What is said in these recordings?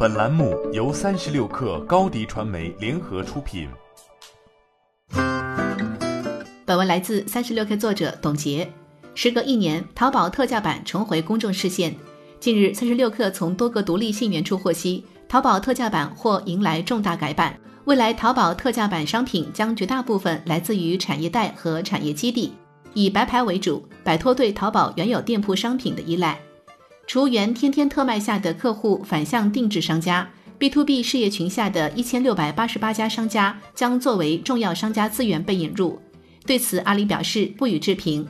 本栏目由三十六氪高低传媒联合出品。本文来自三十六 K 作者董洁。时隔一年，淘宝特价版重回公众视线。近日，三十六氪从多个独立信源处获悉，淘宝特价版或迎来重大改版。未来，淘宝特价版商品将绝大部分来自于产业带和产业基地，以白牌为主，摆脱对淘宝原有店铺商品的依赖。除原天天特卖下的客户反向定制商家，B to B 事业群下的一千六百八十八家商家将作为重要商家资源被引入。对此，阿里表示不予置评。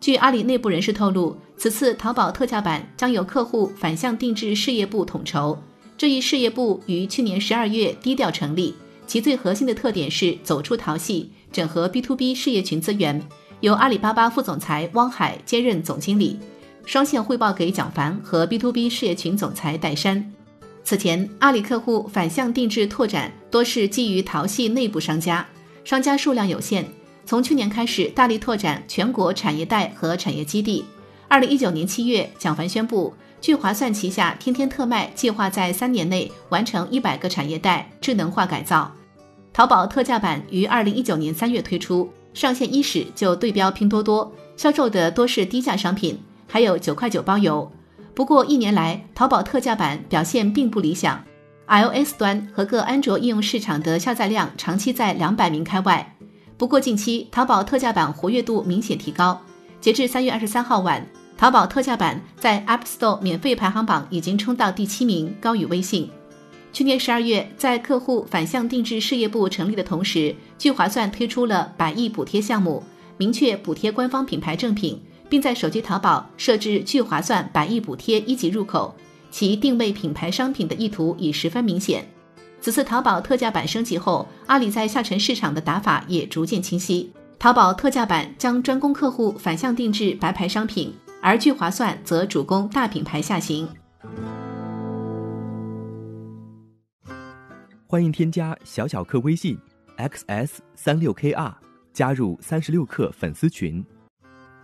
据阿里内部人士透露，此次淘宝特价版将由客户反向定制事业部统筹。这一事业部于去年十二月低调成立，其最核心的特点是走出淘系，整合 B to B 事业群资源，由阿里巴巴副总裁汪海接任总经理。双线汇报给蒋凡和 B to B 事业群总裁戴珊。此前，阿里客户反向定制拓展多是基于淘系内部商家，商家数量有限。从去年开始，大力拓展全国产业带和产业基地。二零一九年七月，蒋凡宣布，聚划算旗下天天特卖计划在三年内完成一百个产业带智能化改造。淘宝特价版于二零一九年三月推出，上线伊始就对标拼多多，销售的多是低价商品。还有九块九包邮，不过一年来淘宝特价版表现并不理想，iOS 端和各安卓应用市场的下载量长期在两百名开外。不过近期淘宝特价版活跃度明显提高，截至三月二十三号晚，淘宝特价版在 App Store 免费排行榜已经冲到第七名，高于微信。去年十二月，在客户反向定制事业部成立的同时，聚划算推出了百亿补贴项目，明确补贴官方品牌正品。并在手机淘宝设置聚划算百亿补贴一级入口，其定位品牌商品的意图已十分明显。此次淘宝特价版升级后，阿里在下沉市场的打法也逐渐清晰。淘宝特价版将专攻客户反向定制白牌商品，而聚划算则主攻大品牌下行。欢迎添加小小客微信 xs 三六 kr，加入三十六氪粉丝群。